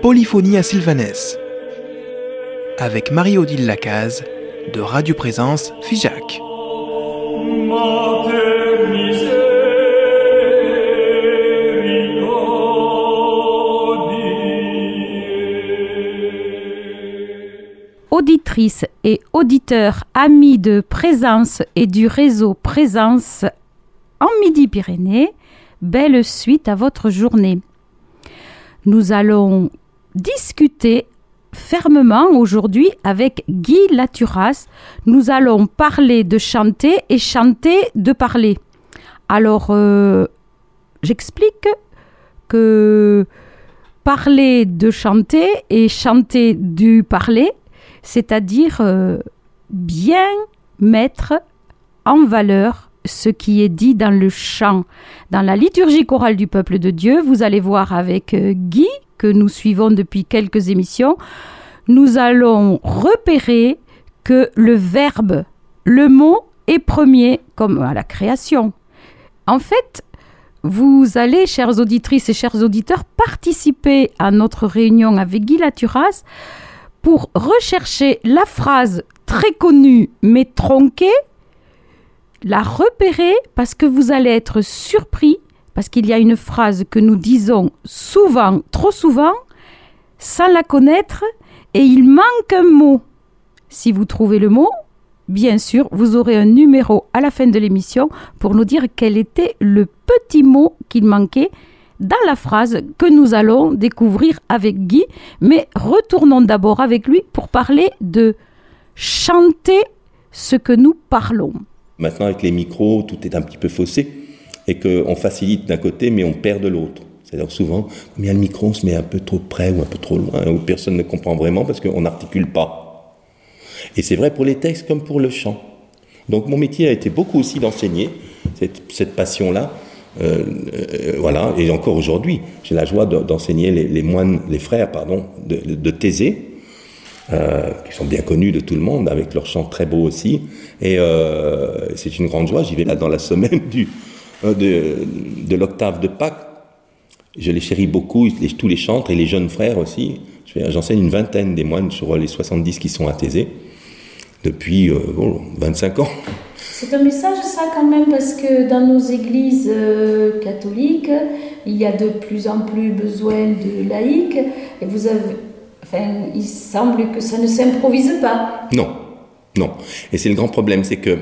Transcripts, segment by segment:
Polyphonie à Sylvanès avec Marie-Odile Lacaze de Radio Présence Figeac. Auditrices et auditeurs amis de Présence et du réseau Présence en Midi-Pyrénées, belle suite à votre journée. Nous allons discuter fermement aujourd'hui avec Guy Laturas. Nous allons parler de chanter et chanter de parler. Alors, euh, j'explique que parler de chanter et chanter du parler, c'est-à-dire euh, bien mettre en valeur ce qui est dit dans le chant. Dans la liturgie chorale du peuple de Dieu, vous allez voir avec euh, Guy, que nous suivons depuis quelques émissions, nous allons repérer que le verbe, le mot est premier, comme à la création. En fait, vous allez, chères auditrices et chers auditeurs, participer à notre réunion avec Guy Laturas pour rechercher la phrase très connue mais tronquée la repérer parce que vous allez être surpris, parce qu'il y a une phrase que nous disons souvent, trop souvent, sans la connaître, et il manque un mot. Si vous trouvez le mot, bien sûr, vous aurez un numéro à la fin de l'émission pour nous dire quel était le petit mot qu'il manquait dans la phrase que nous allons découvrir avec Guy. Mais retournons d'abord avec lui pour parler de chanter ce que nous parlons. Maintenant, avec les micros, tout est un petit peu faussé et qu'on facilite d'un côté, mais on perd de l'autre. C'est-à-dire souvent, comme il le micro, on se met un peu trop près ou un peu trop loin, où personne ne comprend vraiment parce qu'on n'articule pas. Et c'est vrai pour les textes comme pour le chant. Donc mon métier a été beaucoup aussi d'enseigner cette, passion-là. Euh, euh, voilà, et encore aujourd'hui, j'ai la joie d'enseigner les, moines, les frères, pardon, de, de euh, qui sont bien connus de tout le monde, avec leur chant très beau aussi. Et euh, c'est une grande joie. J'y vais là dans la semaine du, euh, de, l'octave de Pâques. Je les chéris beaucoup, tous les chantres et les jeunes frères aussi. J'enseigne une vingtaine des moines sur les 70 qui sont athésés depuis 25 ans. C'est un message ça quand même parce que dans nos églises catholiques, il y a de plus en plus besoin de laïcs et vous avez Enfin, il semble que ça ne s'improvise pas. Non, non. Et c'est le grand problème, c'est que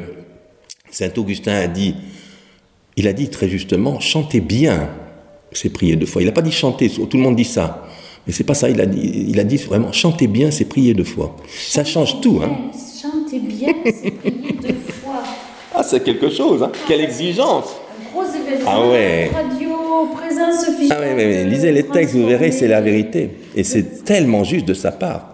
Saint Augustin a dit, il a dit très justement, chantez bien, c'est prier deux fois. Il n'a pas dit chanter, tout le monde dit ça. Mais c'est pas ça, il a dit, il a dit vraiment, chantez bien, c'est prier deux fois. ça change tout, hein. Chantez bien, c'est prier deux fois. Ah, c'est quelque chose, hein. Quelle exigence. Un gros événement. Ah ouais. Radio, présence physique. Ah mais lisez les textes, vous verrez, c'est la vérité. Et c'est tellement juste de sa part.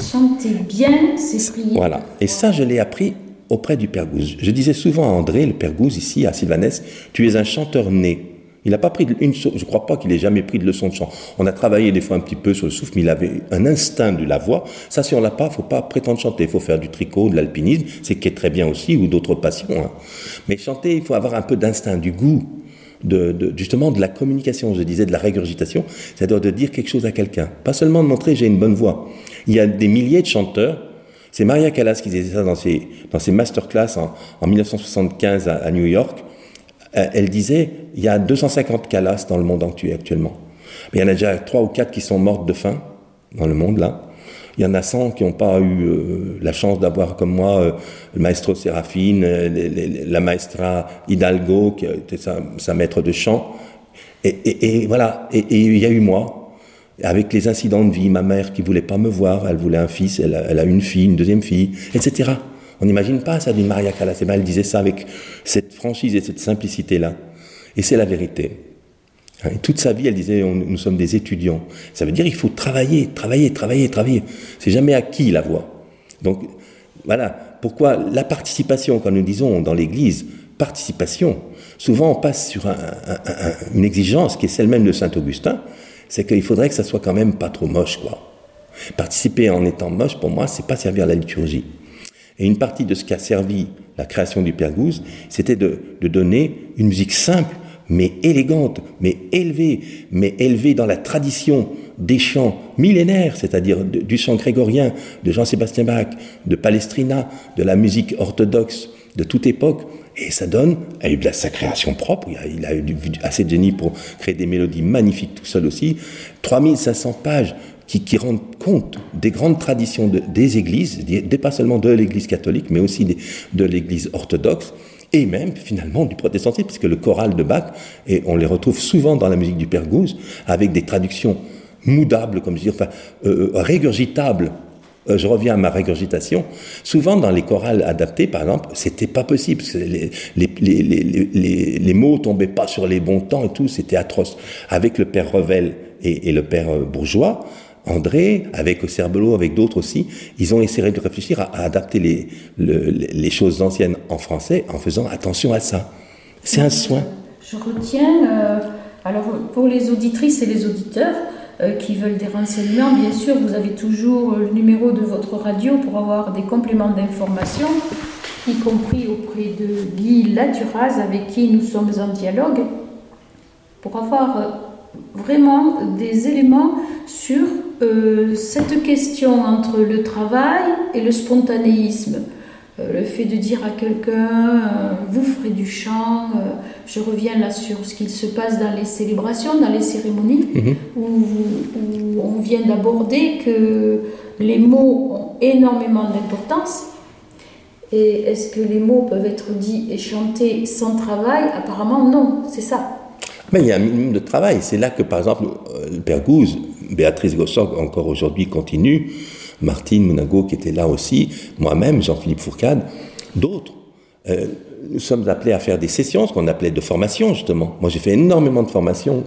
Chanter bien, c'est prier. Voilà. Et ça, je l'ai appris auprès du Père Gouze. Je disais souvent à André, le Père Gouze, ici à Sylvanès, tu es un chanteur né. Il n'a pas pris une, je ne crois pas qu'il ait jamais pris de leçon de chant. On a travaillé des fois un petit peu sur le souffle, mais il avait un instinct de la voix. Ça, si on l'a pas, faut pas prétendre chanter. Il faut faire du tricot, de l'alpinisme, c'est qui est très bien aussi, ou d'autres passions. Hein. Mais chanter, il faut avoir un peu d'instinct, du goût justement de la communication, je disais de la régurgitation, c'est-à-dire de dire quelque chose à quelqu'un. Pas seulement de montrer j'ai une bonne voix. Il y a des milliers de chanteurs. C'est Maria Callas qui disait ça dans ses, dans ses masterclass en, en 1975 à, New York. Euh, elle disait il y a 250 Callas dans le monde entier actuellement. Il y en a déjà trois ou quatre qui sont mortes de faim dans le monde là. Il y en a 100 qui n'ont pas eu euh, la chance d'avoir comme moi euh, le maestro Séraphine, euh, la maestra Hidalgo, qui était sa, maître de chant. Et, voilà, et, il y a eu moi, avec les incidents de vie, ma mère qui voulait pas me voir, elle voulait un fils, elle a, une fille, une deuxième fille, etc. On n'imagine pas ça d'une Maria Callas. Et elle disait ça avec cette franchise et cette simplicité-là. Et c'est la vérité. Hein, toute sa vie, elle disait, nous sommes des étudiants. Ça veut dire qu'il faut travailler, travailler, travailler, travailler. C'est jamais acquis la voix. Donc, voilà. Pourquoi la participation, quand nous disons dans l'Église, participation, souvent on passe sur une exigence qui est celle même de Saint Augustin, c'est qu'il faudrait que ça soit quand même pas trop moche, quoi. Participer en étant moche, pour moi, c'est pas servir la liturgie. Et une partie de ce qui a servi la création du Père Gouze, c'était de donner une musique simple, mais élégante, mais élevée, mais élevée dans la tradition des chants millénaires, c'est-à-dire du chant grégorien, de Jean-Sébastien Bach, de Palestrina, de la musique orthodoxe de toute époque. Et ça donne, il a eu de sa création propre, il a, eu assez de génie pour créer des mélodies magnifiques tout seul aussi. 3500 pages qui, rendent compte des grandes traditions des églises, pas seulement de l'église catholique, mais aussi de l'église orthodoxe et même finalement du protestantisme, puisque le choral de Bach, et on les retrouve souvent dans la musique du Père Gouze, avec des traductions moudables, comme je dis, enfin, euh, euh, régurgitables. Euh, je reviens à ma régurgitation. Souvent, dans les chorales adaptés, par exemple, c'était pas possible. Parce que les, les, les, les, mots tombaient pas sur les bons temps et tout, c'était atroce. Avec le père Revel et, et le père Bourgeois, André, avec Cerbelot, avec d'autres aussi, ils ont essayé de réfléchir à, adapter les, choses anciennes en français en faisant attention à ça. C'est un soin. Je retiens, euh, alors pour les auditrices et les auditeurs euh, qui veulent des renseignements, bien sûr, vous avez toujours le numéro de votre radio pour avoir des compléments d'information, y compris auprès de Guy Laturaz, avec qui nous sommes en dialogue, pour avoir euh, vraiment des éléments sur euh, cette question entre le travail et le spontanéisme. Euh, le fait de dire à quelqu'un, euh, vous ferez du chant, je reviens là sur ce qu'il se passe dans les célébrations, dans les cérémonies, mhm. où, où, on vient d'aborder que les mots ont énormément d'importance. Et est-ce que les mots peuvent être dits et chantés sans travail? Apparemment non, c'est ça. Mais il y a un minimum de travail. C'est là que, par exemple, le père Gouze, Béatrice Gossog, encore aujourd'hui, continue, Martine Munago, qui était là aussi, moi-même, Jean-Philippe Fourcade, d'autres. Euh, nous sommes appelés à faire des sessions, ce qu'on appelait de formation, justement. Moi, j'ai fait énormément de formations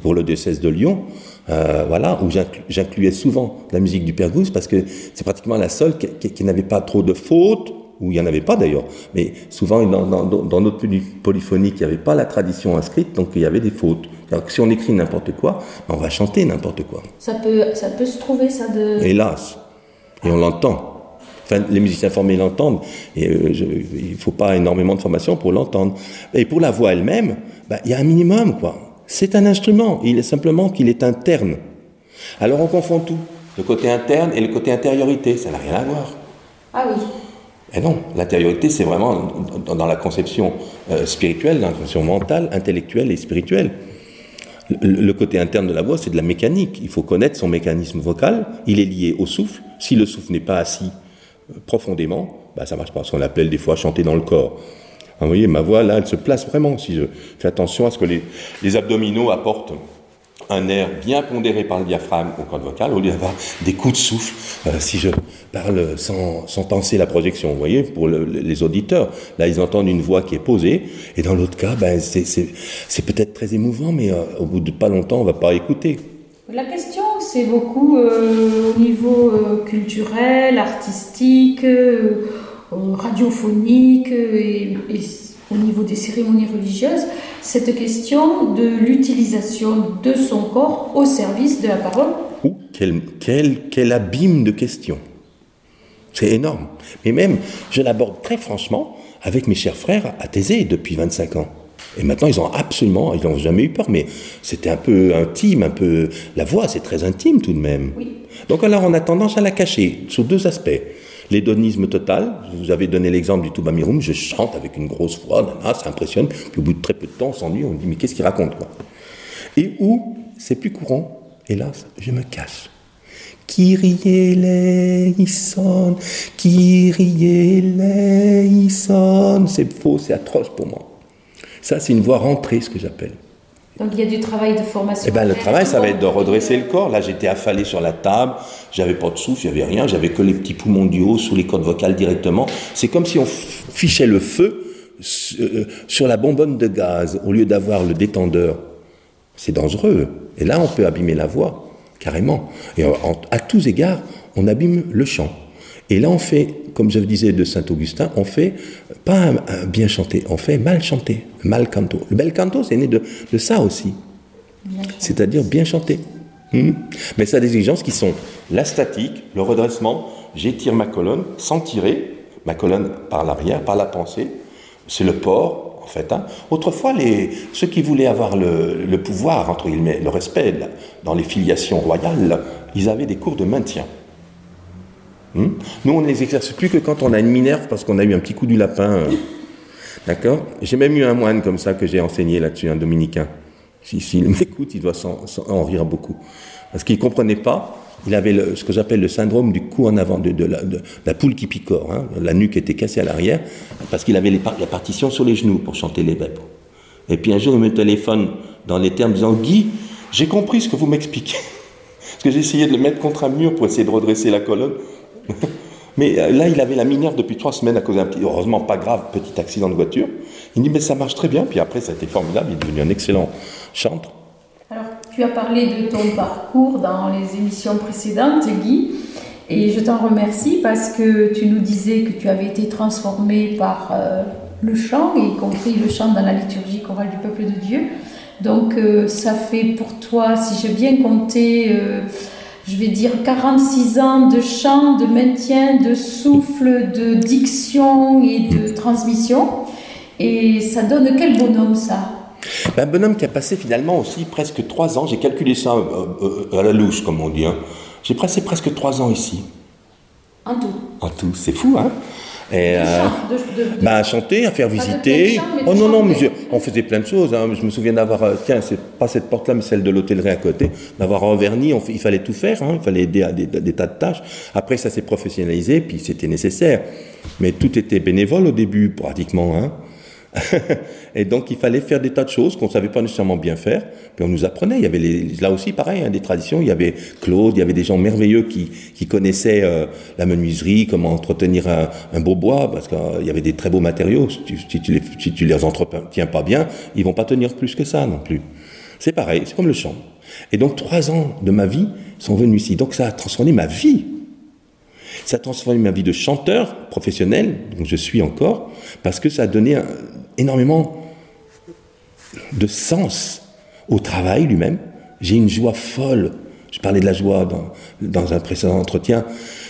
pour le diocèse de Lyon, euh, voilà, où j'incluais souvent la musique du Père Gouze, parce que c'est pratiquement la seule qui n'avait pas trop de fautes, où il n'y en avait pas d'ailleurs, mais souvent dans, dans, notre polyphonie, il n'y avait pas la tradition inscrite, donc il y avait des fautes. Alors si on écrit n'importe quoi, ben, on va chanter n'importe quoi. Ça peut, ça peut se trouver, ça de... Hélas. Et on l'entend. Enfin, les musiciens formés l'entendent, et euh, il ne faut pas énormément de formation pour l'entendre. Et pour la voix elle-même, ben, il y a un minimum, quoi. C'est un instrument, il est simplement qu'il est interne. Alors on confond tout, le côté interne et le côté intériorité, ça n'a rien à voir. Ah oui. Et non, l'intériorité, c'est vraiment dans, la conception euh, spirituelle, dans la conception mentale, intellectuelle et spirituelle. Le, côté interne de la voix, c'est de la mécanique. Il faut connaître son mécanisme vocal. Il est lié au souffle. Si le souffle n'est pas assis euh, profondément, bah, ça marche pas. Ce qu'on appelle des fois chanter dans le corps. vous voyez, ma voix, là, elle se place vraiment. Si je fais attention à ce que les abdominaux apportent un air bien pondéré par le diaphragme au cordes vocales, au lieu d'avoir des coups de souffle, euh, si je parle sans, sans penser la projection, vous voyez, pour les auditeurs. Là, ils entendent une voix qui est posée, et dans l'autre cas, ben, c'est peut-être très émouvant, mais euh, au bout de pas longtemps, on va pas écouter. La question, c'est beaucoup euh, au niveau culturel, artistique, radiophonique et au niveau des cérémonies religieuses cette question de l'utilisation de son corps au service de la parole. quel, quel, quel abîme de questions. C'est énorme. Mais même, je l'aborde très franchement avec mes chers frères à Thésée depuis 25 ans. Et maintenant, ils ont absolument, ils n'ont jamais eu peur, mais c'était un peu intime, un peu. La voix, c'est très intime tout de même. Oui. Donc alors, on a tendance à la cacher sous deux aspects. L'hédonisme total, vous avez donné l'exemple du Touba Miroum, je chante avec une grosse voix, ça impressionne, puis au bout de très peu de temps, on s'ennuie, on dit mais qu'est-ce qu'il raconte quoi? Et où c'est plus courant, hélas, je me cache. Kyrie eleison, Kyrie eleison, c'est faux, c'est atroce pour moi. Ça, c'est une voix rentrée, ce que j'appelle. Donc il y a du travail de formation. Eh ben, le travail, ça va être de redresser le corps. Là, j'étais affalé sur la table, j'avais pas de souffle, avait rien, j'avais que les petits poumons du haut sous les cordes vocales directement. C'est comme si on fichait le feu euh, sur la bonbonne de gaz au lieu d'avoir le détendeur. C'est dangereux. Et là, on peut abîmer la voix, carrément. Et à tous égards, on abîme le chant. Et là, on fait, comme je le disais de Saint-Augustin, on fait pas un, bien chanté, on fait mal chanté, mal canto. Le bel canto, c'est né de, ça aussi. C'est-à-dire bien chanté. Hmm? Mais ça a des exigences qui sont la statique, le redressement, j'étire ma colonne sans tirer, ma colonne par l'arrière, par la pensée, c'est le port, en fait. hein. Autrefois, les, ceux qui voulaient avoir le, le pouvoir, entre guillemets, le respect là, dans les filiations royales, ils avaient des cours de maintien. Hmm Nous, on ne les exerce plus que quand on a une minerve parce qu'on a eu un petit coup du lapin. euh. D'accord J'ai même eu un moine comme ça que j'ai enseigné là-dessus, un dominicain. Si- S'il m'écoute, il doit s'en en rire beaucoup. Parce qu'il ne comprenait pas. Il avait le- ce que j'appelle le syndrome du coup en avant, de, de la, de la poule qui picore. hein. La nuque était cassée à l'arrière parce qu'il avait les par- la partition sur les genoux pour chanter les vêpres. Et puis un jour, il me téléphone dans les termes disant Guy, j'ai compris ce que vous m'expliquez. Parce que j'ai essayé de le mettre contre un mur pour essayer de redresser la colonne. Mais euh, là, il avait la minerve depuis trois semaines à cause d'un petit, heureusement pas grave, petit accident de voiture. Il dit, mais ça marche très bien. Puis après, ça a été formidable. Il est devenu un excellent chantre. Alors, tu as parlé de ton parcours dans les émissions précédentes, Guy, et je t'en remercie parce que tu nous disais que tu avais été transformé par euh, le chant, y compris le chant dans la liturgie chorale du peuple de Dieu. Donc, euh, ça fait pour toi, si j'ai bien compté, je vais dire 46 ans de chant, de maintien, de souffle, de diction et de transmission. Et ça donne quel bonhomme ça? Un bonhomme qui a passé finalement aussi presque trois ans. J'ai calculé ça euh, euh, à la louche, comme on dit. hein. J'ai passé presque trois ans ici. En tout. En tout, c'est fou, hein? Et, euh, Chant, de- Bah, à chanter, à faire visiter. chant, oh non, non, mais je- on faisait plein de choses. hein. Je me souviens d'avoir, euh, tiens, c'est pas cette porte-là, mais celle de l'hôtellerie à côté, d'avoir un vernis. On il fallait tout faire, hein. il fallait aider à des, des tas de tâches. Après, ça s'est professionnalisé, puis c'était nécessaire. Mais tout était bénévole au début, pratiquement. Hein. Et donc, il fallait faire des tas de choses qu'on ne savait pas nécessairement bien faire. Puis on nous apprenait. Il y avait là aussi, pareil, hein, des traditions. Il y avait Claude, il y avait des gens merveilleux qui, connaissaient euh, la menuiserie, comment entretenir un, beau bois, parce qu'il y avait des très beaux matériaux. Si tu, si les, entretiens pas bien, ils vont pas tenir plus que ça non plus. C'est pareil, c'est comme le chant. Et donc, trois ans de ma vie sont venus ici. Donc, ça a transformé ma vie. Ça a transformé ma vie de chanteur professionnel, donc je suis encore, parce que ça a donné énormément de sens au travail lui-même. J'ai une joie folle. Je parlais de la joie dans, dans un précédent entretien.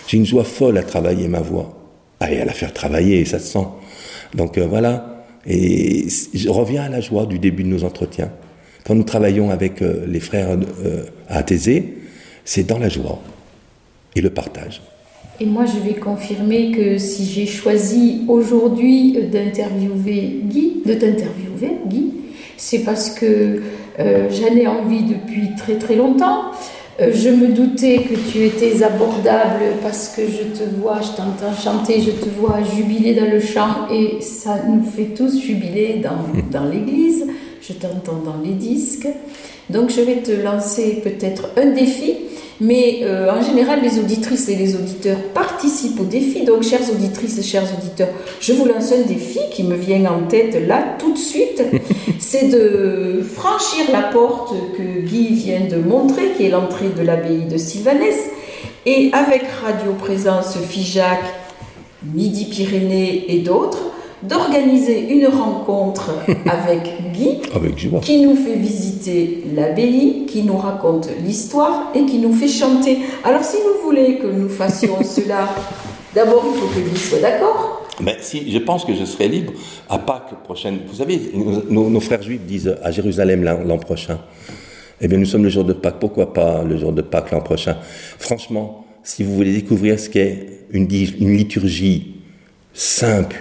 J'ai une joie folle à travailler ma voix. Ah, et à la faire travailler, ça se sent. Donc euh, voilà. Et je reviens à la joie du début de nos entretiens. Quand nous travaillons avec euh, les frères euh, à Athésée, c'est dans la joie et le partage. Et moi, je vais confirmer que si j'ai choisi aujourd'hui d'interviewer Guy, de t'interviewer, Guy, c'est parce que euh, j'en ai envie depuis très très longtemps. Euh, je me doutais que tu étais abordable parce que je te vois, je t'entends chanter, je te vois jubiler dans le chant et ça nous fait tous jubiler dans, dans l'église. Je t'entends dans les disques. Donc je vais te lancer peut-être un défi, mais euh, en général les auditrices et les auditeurs participent au défi. Donc chères auditrices et chers auditeurs, je vous lance un défi qui me vient en tête là tout de suite. C'est de franchir la porte que Guy vient de montrer, qui est l'entrée de l'abbaye de Sylvanès. Et avec Radio Présence Figeac, Midi-Pyrénées et d'autres, d'organiser une rencontre avec Guy Avec qui nous fait visiter l'abbaye, qui nous raconte l'histoire et qui nous fait chanter. Alors si vous voulez que nous fassions cela, d'abord il faut que Guy soit d'accord. Ben, si, je pense que je serai libre à Pâques prochaine. Vous savez, nos, nos- nos frères juifs disent à Jérusalem l'an prochain. Eh bien, nous sommes le jour de Pâques. Pourquoi pas le jour de Pâques l'an prochain? Franchement, si vous voulez découvrir ce qu'est une liturgie simple,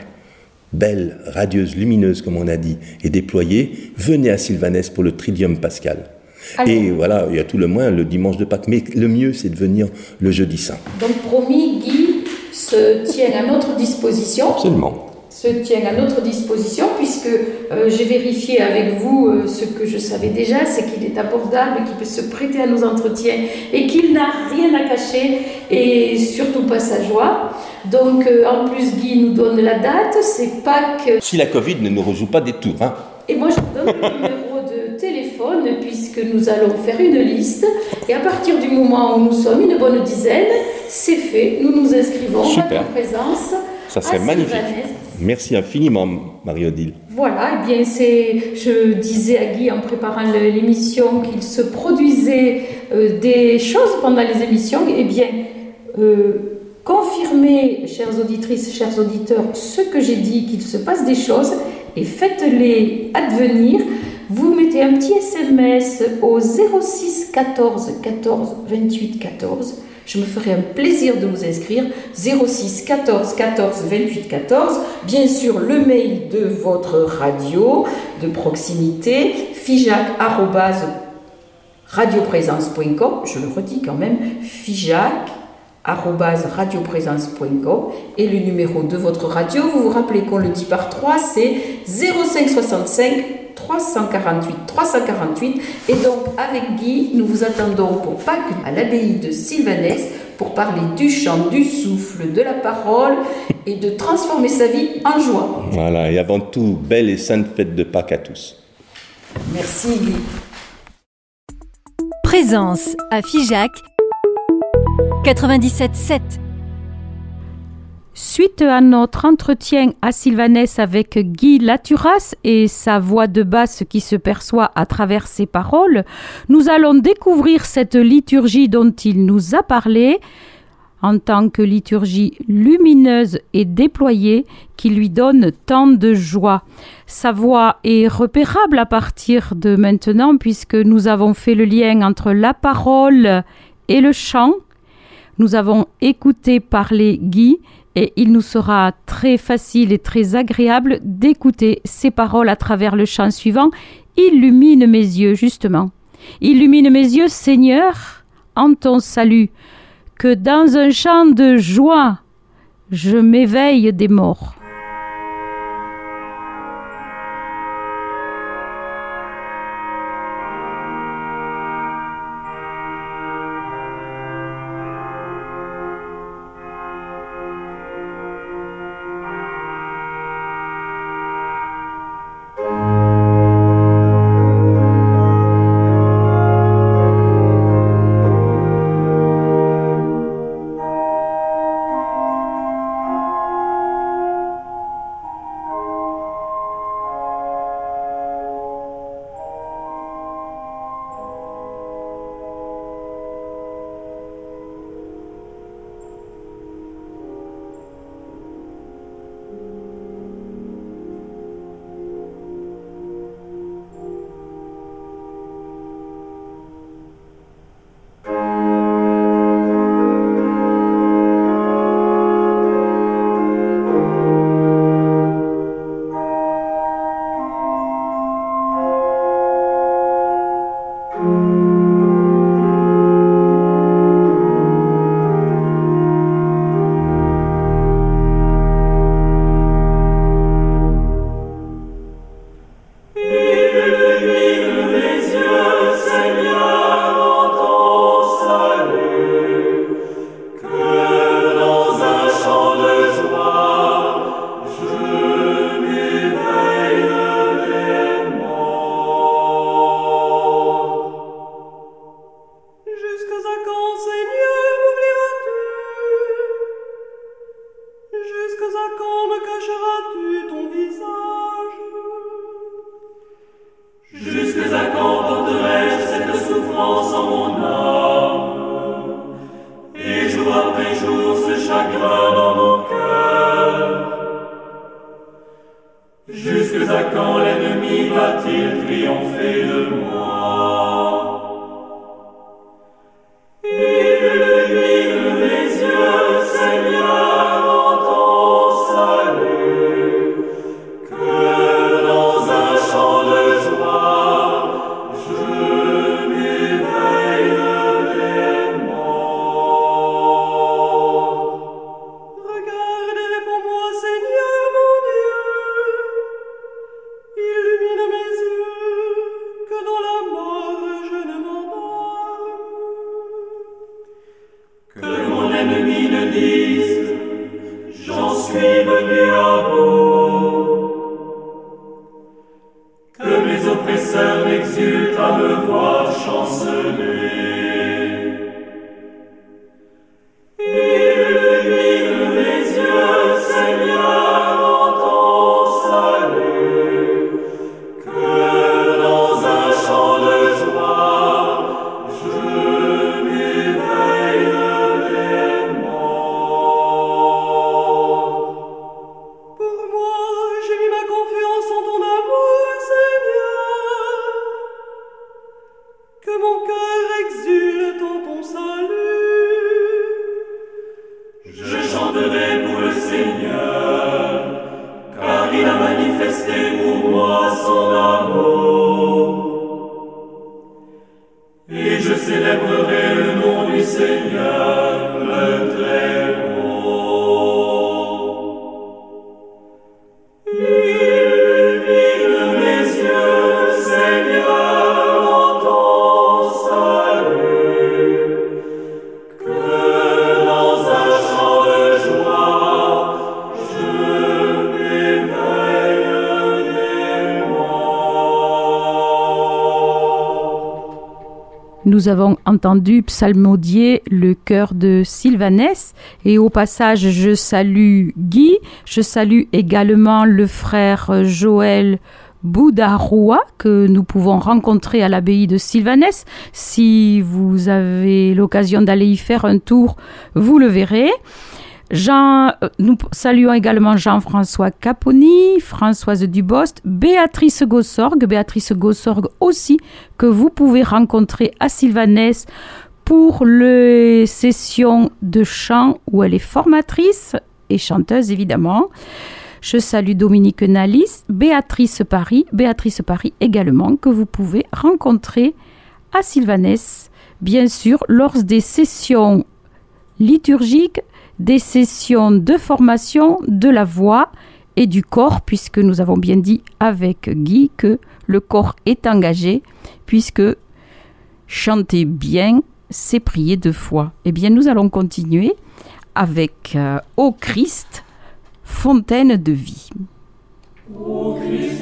belle, radieuse, lumineuse, comme on a dit, et déployée, venez à Sylvanès pour le Tridium pascal. Et voilà, il y a tout le moins le dimanche de Pâques. Mais le mieux, c'est de venir le jeudi saint. Donc promis, Guy se tient à notre disposition. Absolument. Se tient à notre disposition puisque euh, j'ai vérifié avec vous euh, ce que je savais déjà, c'est qu'il est abordable, qu'il peut se prêter à nos entretiens et qu'il n'a rien à cacher et surtout pas sa joie. Donc euh, en plus Guy nous donne la date, c'est Pâques Si la Covid ne nous rejoue pas des tours, hein. et moi je vous donne le numéro de téléphone puisque nous allons faire une liste et à partir du moment où nous sommes une bonne dizaine, c'est fait, nous nous inscrivons Super. à présence. Ça serait à magnifique. Merci infiniment, Marie-Odile. Voilà, eh bien c'est, je disais à Guy en préparant l'émission qu'il se produisait euh, des choses pendant les émissions. Eh bien, euh, confirmer, chères auditrices, chers auditeurs, ce que j'ai dit, qu'il se passe des choses, et faites-les advenir. Vous mettez un petit SMS au 06 14 14 28 14. Je me ferai un plaisir de vous inscrire. 06 14 14 28 14. Bien sûr, le mail de votre radio de proximité, fijac radioprésence.com, je le redis quand même, fijac radioprésence.com et le numéro de votre radio, vous vous rappelez qu'on le dit par 3, c'est 0565 348 348 et donc avec Guy, nous vous attendons pour Pâques à l'abbaye de Sylvanès pour parler du chant, du souffle, de la parole et de transformer sa vie en joie. Voilà, et avant tout, belle et sainte fête de Pâques à tous. Merci Guy. Présence à Figeac 97.7. Suite à notre entretien à Sylvanès avec Guy Laturas et sa voix de basse qui se perçoit à travers ses paroles, nous allons découvrir cette liturgie dont il nous a parlé en tant que liturgie lumineuse et déployée qui lui donne tant de joie. Sa voix est repérable à partir de maintenant puisque nous avons fait le lien entre la parole et le chant. Nous avons écouté parler Guy il nous sera très facile et très agréable d'écouter ses paroles à travers le chant suivant. Illumine mes yeux, justement. Illumine mes yeux, Seigneur, en ton salut que dans un chant de joie, je m'éveille des morts. Jusque à quand l'ennemi va-t-il triompher de moi confesseur exulte à me voir chanceler. Et je célébrerai le nom du Seigneur, très Nous avons entendu psalmodier le cœur de Sylvanès et au passage je salue Guy, je salue également le frère Joël Boudaroua que nous pouvons rencontrer à l'abbaye de Sylvanès. Si vous avez l'occasion d'aller y faire un tour, vous le verrez. Jean, euh, nous saluons également Jean-François Caponi, Françoise Dubost, Béatrice Gossorgue, Béatrice Gossorgue aussi, que vous pouvez rencontrer à Sylvanès pour les sessions de chant où elle est formatrice et chanteuse évidemment. Je salue Dominique Nalis, Béatrice Paris, Béatrice Paris également, que vous pouvez rencontrer à Sylvanès, bien sûr, lors des sessions liturgiques des sessions de formation de la voix et du corps, puisque nous avons bien dit avec Guy que le corps est engagé, puisque chanter bien, c'est prier de foi. Eh bien, nous allons continuer avec euh, Ô Christ, fontaine de vie. Ô Christ,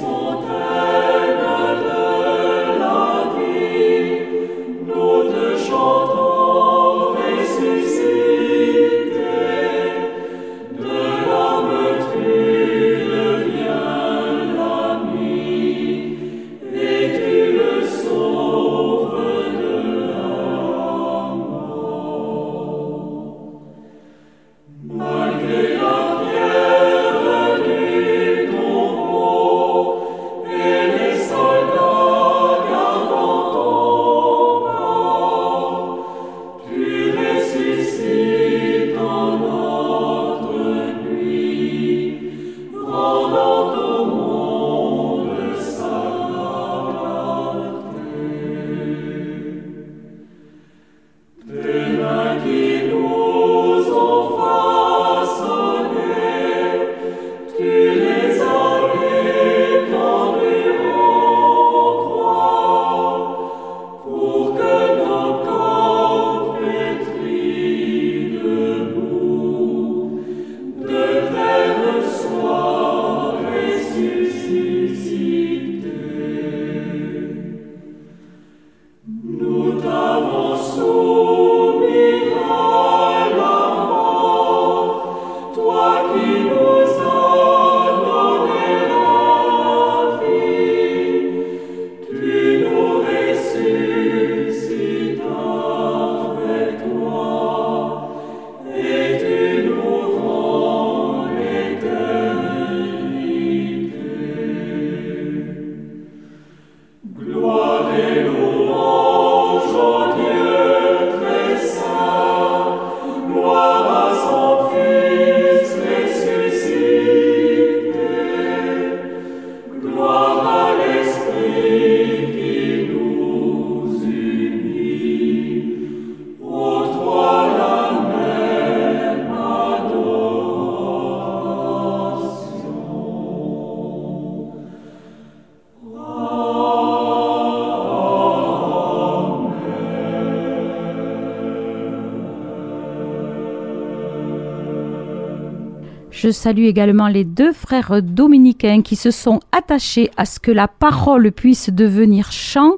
Je salue également les deux frères dominicains qui se sont attachés à ce que la parole puisse devenir chant.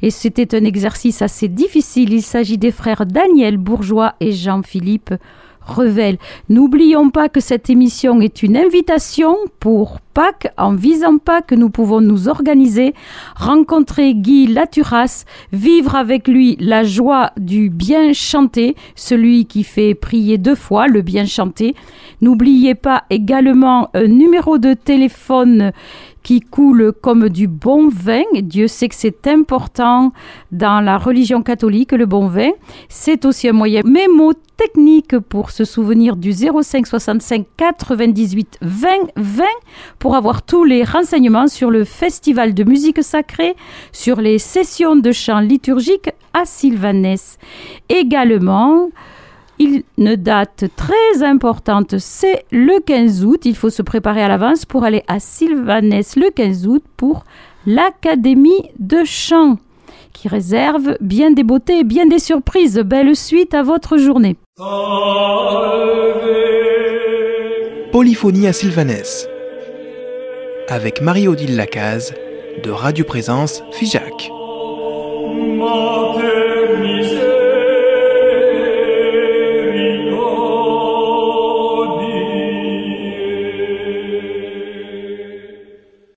Et c'était un exercice assez difficile. Il s'agit des frères Daniel Bourgeois et Jean-Philippe N'oublions pas que cette émission est une invitation pour Pâques, en visant Pâques, nous pouvons nous organiser, rencontrer Guy Laturas, vivre avec lui la joie du bien chanter, celui qui fait prier deux fois, le bien chanter. N'oubliez pas également un numéro de téléphone qui coule comme du bon vin. Dieu sait que c'est important dans la religion catholique, le bon vin. C'est aussi un moyen mémotechnique pour se souvenir du 05 65 98 20 20 pour avoir tous les renseignements sur le festival de musique sacrée, sur les sessions de chant liturgique à Sylvanès. Également, une date très importante, c'est le 15 août. Il faut se préparer à l'avance pour aller à Sylvanès le 15 août pour l'Académie de chant qui réserve bien des beautés et bien des surprises. Belle suite à votre journée. Polyphonie à Sylvanès avec Marie-Odile Lacaze de Radio Présence Figeac.